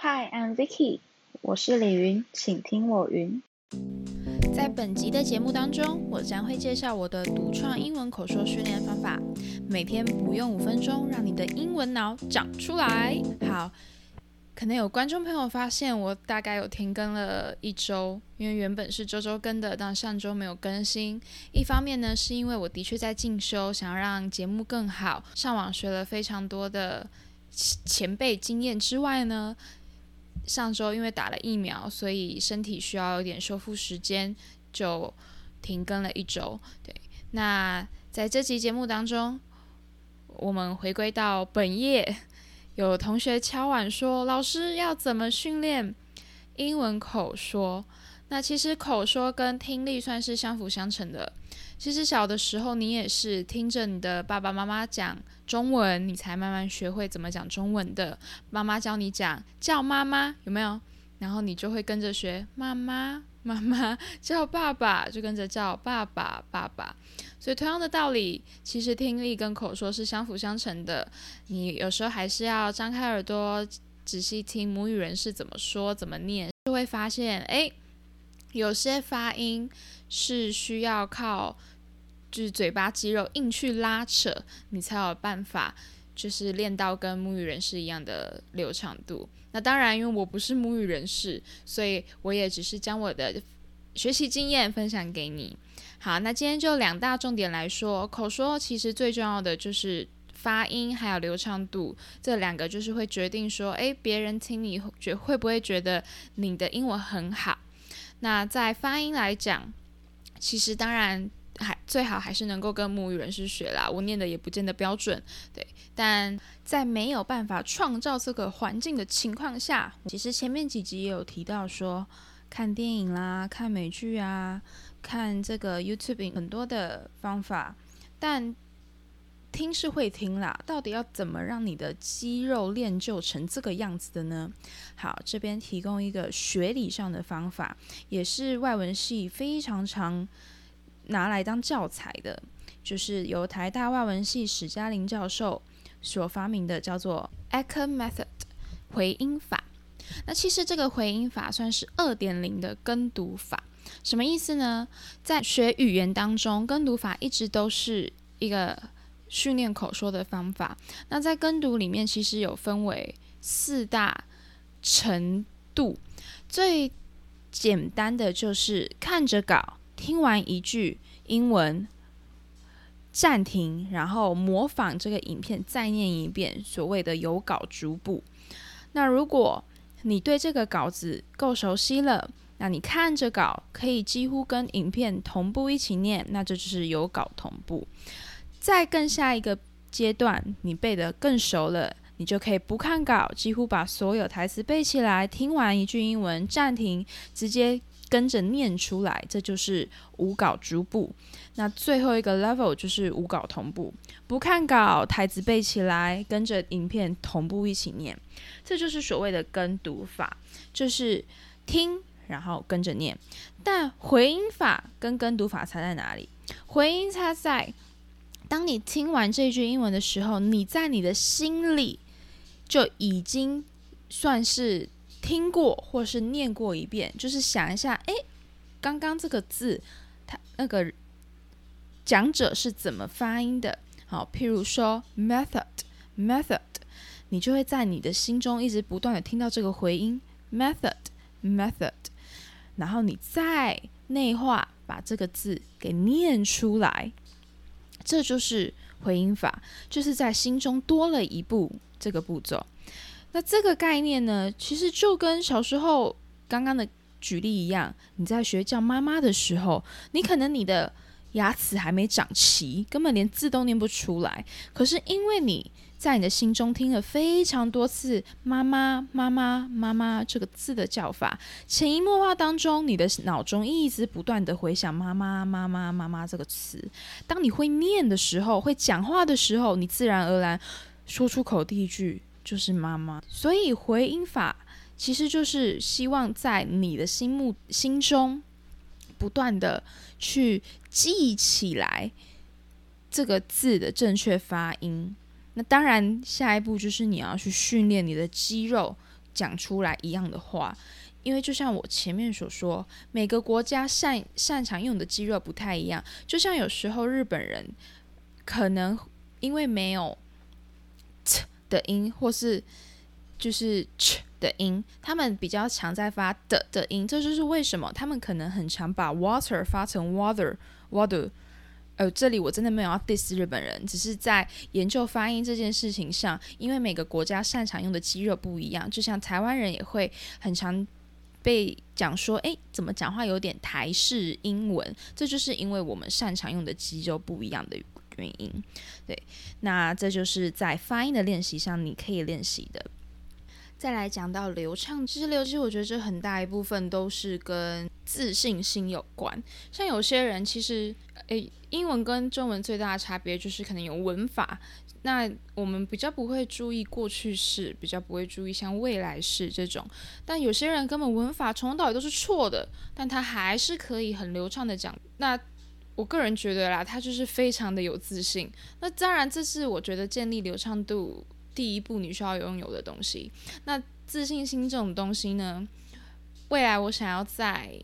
Hi, I'm Vicky，我是李云，请听我云。在本集的节目当中，我将会介绍我的独创英文口说训练方法，每天不用五分钟，让你的英文脑长出来。好。可能有观众朋友发现我大概有停更了一周，因为原本是周周更的，但上周没有更新。一方面呢，是因为我的确在进修，想要让节目更好，上网学了非常多的前辈经验之外呢，上周因为打了疫苗，所以身体需要有点修复时间，就停更了一周。对，那在这期节目当中，我们回归到本页。有同学敲碗说：“老师要怎么训练英文口说？那其实口说跟听力算是相辅相成的。其实小的时候你也是听着你的爸爸妈妈讲中文，你才慢慢学会怎么讲中文的。妈妈教你讲叫妈妈，有没有？然后你就会跟着学妈妈。”妈妈 叫爸爸，就跟着叫爸爸爸爸。所以同样的道理，其实听力跟口说是相辅相成的。你有时候还是要张开耳朵，仔细听母语人士怎么说、怎么念，就会发现，哎，有些发音是需要靠就是嘴巴肌肉硬去拉扯，你才有办法就是练到跟母语人士一样的流畅度。那当然，因为我不是母语人士，所以我也只是将我的学习经验分享给你。好，那今天就两大重点来说，口说其实最重要的就是发音还有流畅度，这两个就是会决定说，诶，别人听你觉会不会觉得你的英文很好。那在发音来讲，其实当然。还最好还是能够跟母语人士学啦，我念的也不见得标准，对。但在没有办法创造这个环境的情况下，其实前面几集也有提到说，看电影啦、看美剧啊、看这个 YouTube 很多的方法，但听是会听啦，到底要怎么让你的肌肉练就成这个样子的呢？好，这边提供一个学理上的方法，也是外文系非常常。拿来当教材的，就是由台大外文系史嘉玲教授所发明的，叫做 Echo Method 回音法。那其实这个回音法算是二点零的跟读法，什么意思呢？在学语言当中，跟读法一直都是一个训练口说的方法。那在跟读里面，其实有分为四大程度，最简单的就是看着稿。听完一句英文，暂停，然后模仿这个影片再念一遍，所谓的有稿逐步。那如果你对这个稿子够熟悉了，那你看着稿可以几乎跟影片同步一起念，那这就是有稿同步。再更下一个阶段，你背得更熟了，你就可以不看稿，几乎把所有台词背起来。听完一句英文，暂停，直接。跟着念出来，这就是无稿逐步。那最后一个 level 就是无稿同步，不看稿，台词背起来，跟着影片同步一起念，这就是所谓的跟读法，就是听然后跟着念。但回音法跟跟读法差在哪里？回音差在，当你听完这句英文的时候，你在你的心里就已经算是。听过或是念过一遍，就是想一下，哎，刚刚这个字，它那个讲者是怎么发音的？好，譬如说 method，method，你就会在你的心中一直不断的听到这个回音 method，method，然后你再内化，把这个字给念出来，这就是回音法，就是在心中多了一步这个步骤。那这个概念呢，其实就跟小时候刚刚的举例一样，你在学叫妈妈的时候，你可能你的牙齿还没长齐，根本连字都念不出来。可是因为你在你的心中听了非常多次“妈妈妈妈妈妈”这个字的叫法，潜移默化当中，你的脑中一直不断的回想“妈妈妈妈妈妈”这个词。当你会念的时候，会讲话的时候，你自然而然说出口第一句。就是妈妈，所以回音法其实就是希望在你的心目心中不断的去记起来这个字的正确发音。那当然，下一步就是你要去训练你的肌肉，讲出来一样的话。因为就像我前面所说，每个国家擅擅长用的肌肉不太一样。就像有时候日本人可能因为没有的音，或是就是的音，他们比较常在发的的音。这就是为什么他们可能很常把 water 发成 water water。呃，这里我真的没有要 diss 日本人，只是在研究发音这件事情上，因为每个国家擅长用的肌肉不一样。就像台湾人也会很常。被讲说，哎，怎么讲话有点台式英文？这就是因为我们擅长用的肌肉不一样的原因。对，那这就是在发音的练习上你可以练习的。再来讲到流畅，其实流其实我觉得这很大一部分都是跟自信心有关。像有些人其实，诶，英文跟中文最大的差别就是可能有文法。那我们比较不会注意过去式，比较不会注意像未来式这种。但有些人根本文法从头到尾都是错的，但他还是可以很流畅的讲。那我个人觉得啦，他就是非常的有自信。那当然，这是我觉得建立流畅度第一步你需要拥有的东西。那自信心这种东西呢，未来我想要再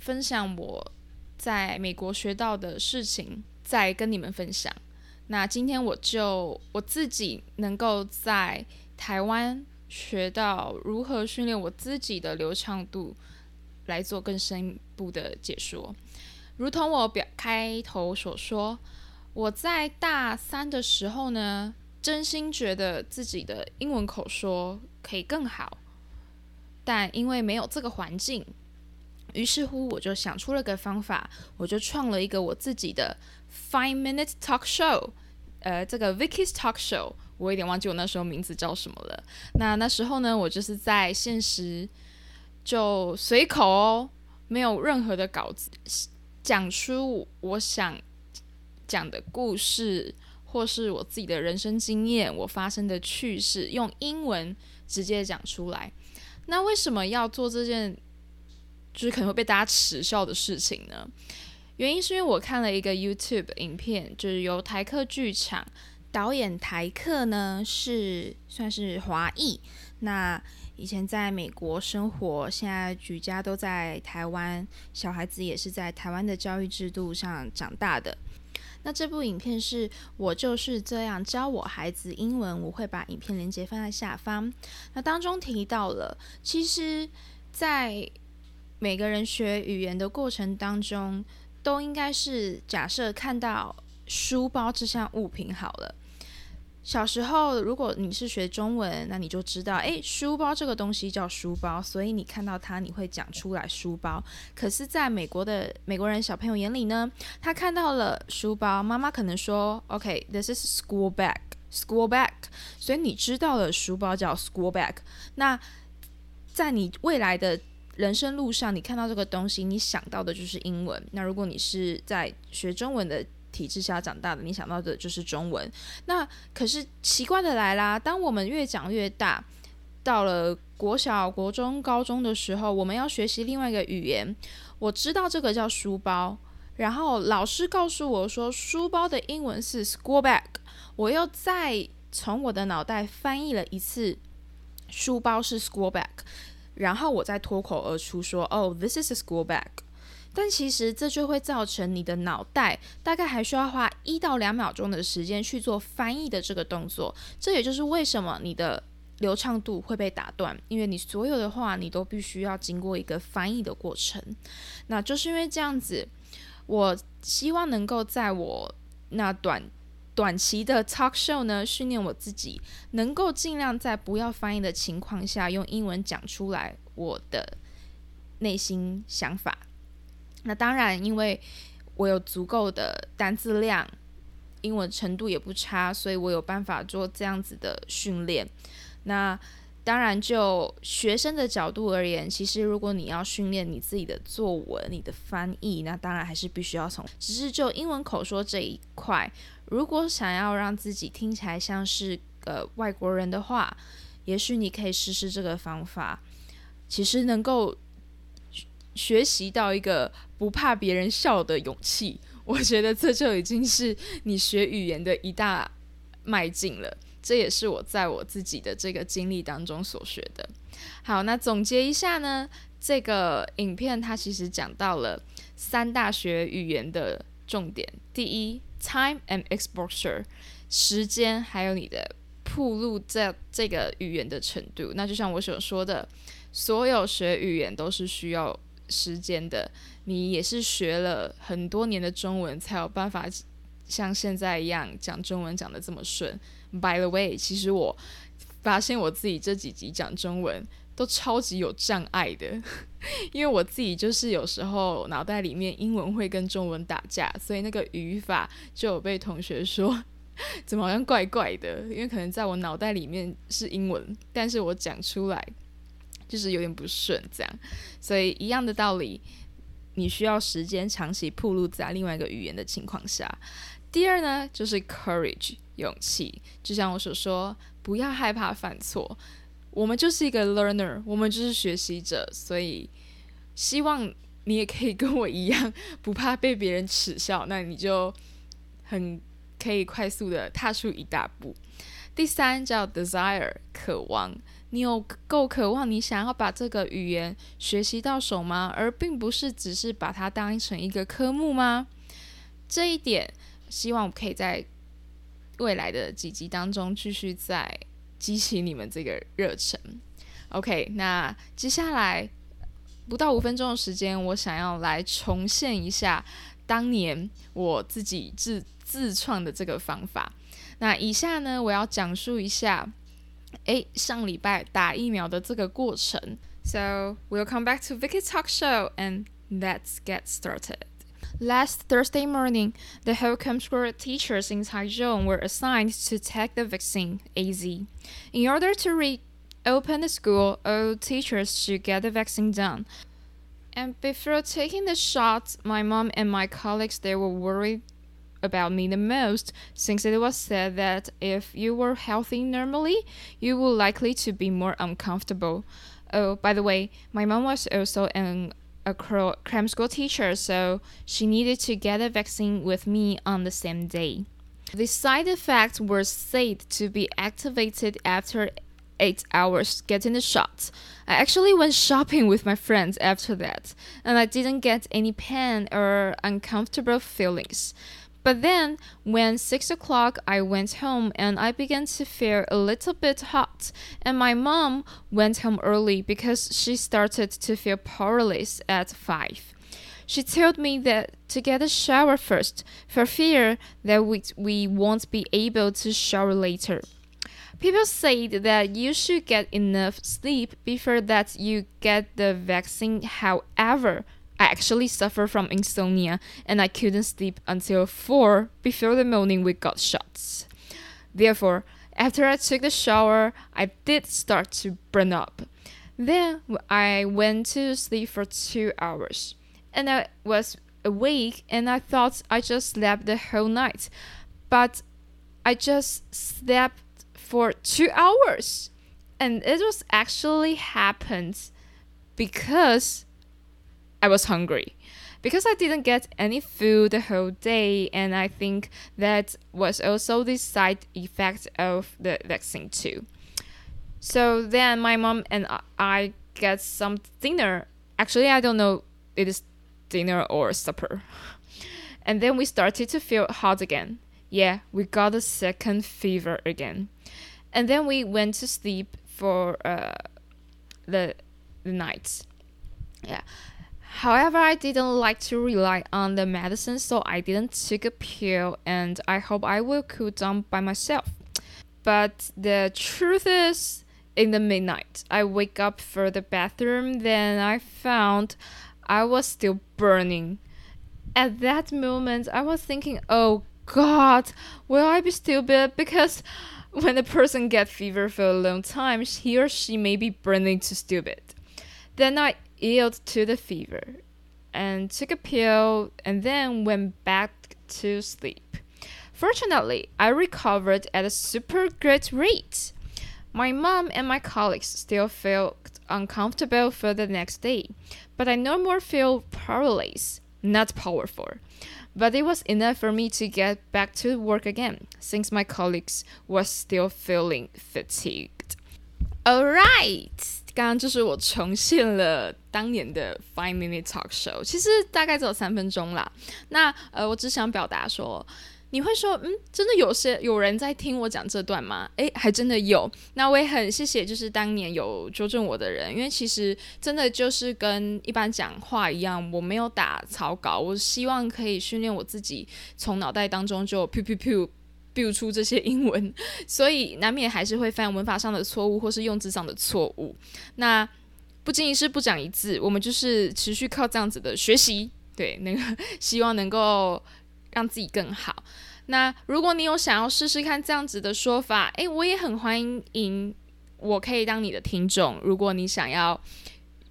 分享我在美国学到的事情，再跟你们分享。那今天我就我自己能够在台湾学到如何训练我自己的流畅度，来做更深一步的解说。如同我表开头所说，我在大三的时候呢，真心觉得自己的英文口说可以更好，但因为没有这个环境，于是乎我就想出了个方法，我就创了一个我自己的。Five minute talk show，呃，这个 Vicky's talk show，我有点忘记我那时候名字叫什么了。那那时候呢，我就是在现实就随口哦，没有任何的稿子，讲出我想讲的故事，或是我自己的人生经验，我发生的趣事，用英文直接讲出来。那为什么要做这件就是可能会被大家耻笑的事情呢？原因是因为我看了一个 YouTube 影片，就是由台客剧场导演台客呢是算是华裔，那以前在美国生活，现在举家都在台湾，小孩子也是在台湾的教育制度上长大的。那这部影片是我就是这样教我孩子英文，我会把影片链接放在下方。那当中提到了，其实，在每个人学语言的过程当中。都应该是假设看到书包这项物品好了。小时候，如果你是学中文，那你就知道，诶，书包这个东西叫书包，所以你看到它，你会讲出来书包。可是，在美国的美国人小朋友眼里呢，他看到了书包，妈妈可能说，OK，this is school bag，school bag，所以你知道了书包叫 school bag。那在你未来的人生路上，你看到这个东西，你想到的就是英文。那如果你是在学中文的体制下长大的，你想到的就是中文。那可是奇怪的来啦，当我们越长越大，到了国小、国中、高中的时候，我们要学习另外一个语言。我知道这个叫书包，然后老师告诉我说，书包的英文是 school bag。我又再从我的脑袋翻译了一次，书包是 school bag。然后我再脱口而出说：“哦，this is a school bag。”但其实这就会造成你的脑袋大概还需要花一到两秒钟的时间去做翻译的这个动作。这也就是为什么你的流畅度会被打断，因为你所有的话你都必须要经过一个翻译的过程。那就是因为这样子，我希望能够在我那短。短期的 talk show 呢，训练我自己能够尽量在不要翻译的情况下，用英文讲出来我的内心想法。那当然，因为我有足够的单字量，英文程度也不差，所以我有办法做这样子的训练。那当然，就学生的角度而言，其实如果你要训练你自己的作文、你的翻译，那当然还是必须要从。只是就英文口说这一块。如果想要让自己听起来像是个外国人的话，也许你可以试试这个方法。其实能够学习到一个不怕别人笑的勇气，我觉得这就已经是你学语言的一大迈进了。这也是我在我自己的这个经历当中所学的。好，那总结一下呢，这个影片它其实讲到了三大学语言的重点。第一，time and exposure，时间还有你的铺路在这个语言的程度。那就像我所说的，所有学语言都是需要时间的。你也是学了很多年的中文，才有办法像现在一样讲中文讲的这么顺。By the way，其实我发现我自己这几集讲中文都超级有障碍的，因为我自己就是有时候脑袋里面英文会跟中文打架，所以那个语法就有被同学说 怎么好像怪怪的，因为可能在我脑袋里面是英文，但是我讲出来就是有点不顺这样，所以一样的道理。你需要时间长期铺路在另外一个语言的情况下。第二呢，就是 courage 勇气，就像我所说，不要害怕犯错。我们就是一个 learner，我们就是学习者，所以希望你也可以跟我一样，不怕被别人耻笑，那你就很可以快速的踏出一大步。第三叫 desire 渴望。你有够渴望，你想要把这个语言学习到手吗？而并不是只是把它当成一个科目吗？这一点，希望我可以在未来的几集当中继续再激起你们这个热忱。OK，那接下来不到五分钟的时间，我想要来重现一下当年我自己自自创的这个方法。那以下呢，我要讲述一下。诶，上礼拜打疫苗的这个过程。So we'll come back to Vicky Talk Show and let's get started. Last Thursday morning, the whole school teachers in Taichung were assigned to take the vaccine, AZ. In order to reopen the school, all teachers should get the vaccine done. And before taking the shot, my mom and my colleagues they were worried about me the most, since it was said that if you were healthy normally, you would likely to be more uncomfortable. Oh, by the way, my mom was also an a cram school teacher, so she needed to get a vaccine with me on the same day. The side effects were said to be activated after eight hours getting the shot. I actually went shopping with my friends after that, and I didn't get any pain or uncomfortable feelings. But then, when six o'clock, I went home and I began to feel a little bit hot. And my mom went home early because she started to feel powerless at five. She told me that to get a shower first, for fear that we, we won't be able to shower later. People say that you should get enough sleep before that you get the vaccine. However, I actually suffer from insomnia and I couldn't sleep until 4 before the morning we got shots. Therefore, after I took the shower, I did start to burn up. Then I went to sleep for 2 hours and I was awake and I thought I just slept the whole night. But I just slept for 2 hours and it was actually happened because I was hungry because I didn't get any food the whole day, and I think that was also the side effect of the vaccine too. So then my mom and I get some dinner. Actually, I don't know it is dinner or supper. And then we started to feel hot again. Yeah, we got a second fever again. And then we went to sleep for uh, the the night. Yeah. However, I didn't like to rely on the medicine, so I didn't take a pill, and I hope I will cool down by myself. But the truth is, in the midnight, I wake up for the bathroom, then I found I was still burning. At that moment, I was thinking, oh God, will I be stupid? Because when a person gets fever for a long time, he or she may be burning to stupid. Then I yield to the fever and took a pill and then went back to sleep. Fortunately, I recovered at a super great rate. My mom and my colleagues still felt uncomfortable for the next day, but I no more feel powerless, not powerful. But it was enough for me to get back to work again, since my colleagues were still feeling fatigued. Alright, 刚刚就是我重现了当年的 Five Minute Talk Show，其实大概只有三分钟啦。那呃，我只想表达说。你会说，嗯，真的有些有人在听我讲这段吗？诶，还真的有。那我也很谢谢，就是当年有纠正我的人，因为其实真的就是跟一般讲话一样，我没有打草稿，我希望可以训练我自己，从脑袋当中就 p 噗噗 biu 出这些英文，所以难免还是会犯文法上的错误或是用字上的错误。那不经一事不长一字，我们就是持续靠这样子的学习，对，那个希望能够。让自己更好。那如果你有想要试试看这样子的说法，诶，我也很欢迎，我可以当你的听众。如果你想要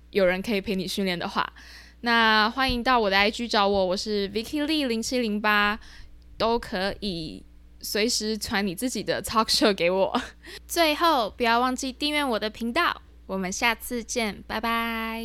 有人可以陪你训练的话，那欢迎到我的 IG 找我，我是 Vicky Lee 零七零八，都可以随时传你自己的 talk show 给我。最后，不要忘记订阅我的频道。我们下次见，拜拜。